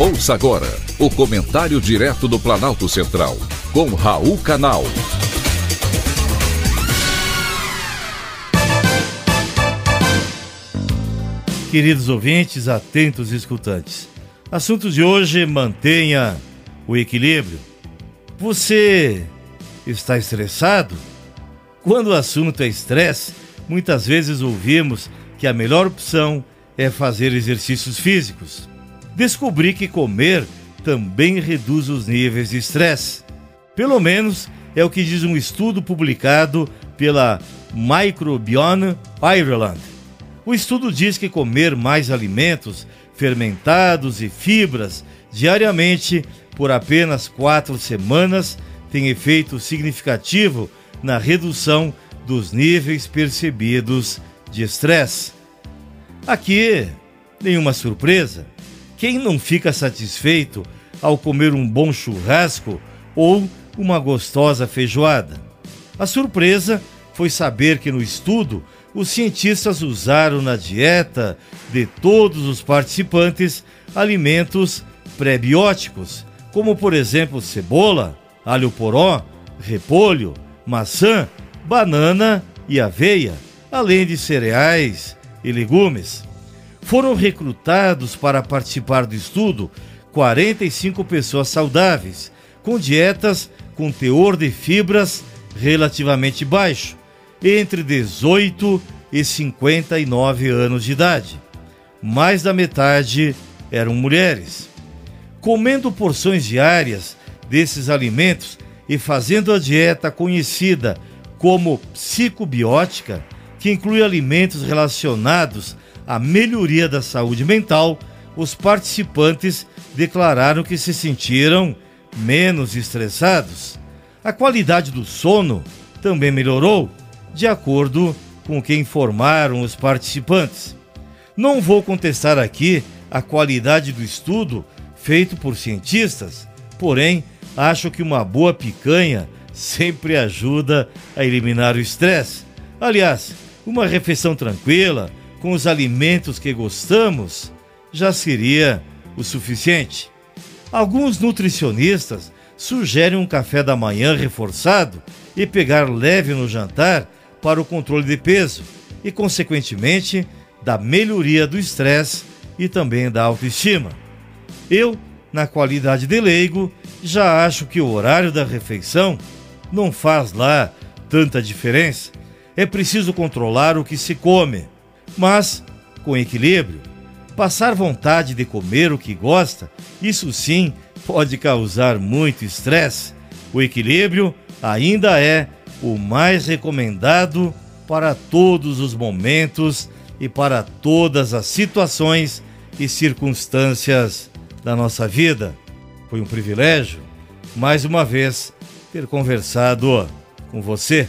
Ouça agora o comentário direto do Planalto Central, com Raul Canal. Queridos ouvintes, atentos escutantes. Assunto de hoje: mantenha o equilíbrio. Você está estressado? Quando o assunto é estresse, muitas vezes ouvimos que a melhor opção é fazer exercícios físicos descobri que comer também reduz os níveis de estresse. Pelo menos é o que diz um estudo publicado pela Microbiome Ireland. O estudo diz que comer mais alimentos fermentados e fibras diariamente por apenas quatro semanas tem efeito significativo na redução dos níveis percebidos de estresse. Aqui, nenhuma surpresa quem não fica satisfeito ao comer um bom churrasco ou uma gostosa feijoada? A surpresa foi saber que no estudo os cientistas usaram na dieta de todos os participantes alimentos prebióticos, como por exemplo cebola, alho poró, repolho, maçã, banana e aveia, além de cereais e legumes. Foram recrutados para participar do estudo 45 pessoas saudáveis, com dietas com teor de fibras relativamente baixo, entre 18 e 59 anos de idade. Mais da metade eram mulheres. Comendo porções diárias desses alimentos e fazendo a dieta conhecida como psicobiótica, que inclui alimentos relacionados a melhoria da saúde mental, os participantes declararam que se sentiram menos estressados. A qualidade do sono também melhorou, de acordo com o que informaram os participantes. Não vou contestar aqui a qualidade do estudo feito por cientistas, porém, acho que uma boa picanha sempre ajuda a eliminar o estresse. Aliás, uma refeição tranquila, com os alimentos que gostamos, já seria o suficiente. Alguns nutricionistas sugerem um café da manhã reforçado e pegar leve no jantar para o controle de peso e, consequentemente, da melhoria do estresse e também da autoestima. Eu, na qualidade de leigo, já acho que o horário da refeição não faz lá tanta diferença. É preciso controlar o que se come mas com equilíbrio. Passar vontade de comer o que gosta, isso sim pode causar muito estresse. O equilíbrio ainda é o mais recomendado para todos os momentos e para todas as situações e circunstâncias da nossa vida. Foi um privilégio, mais uma vez, ter conversado com você.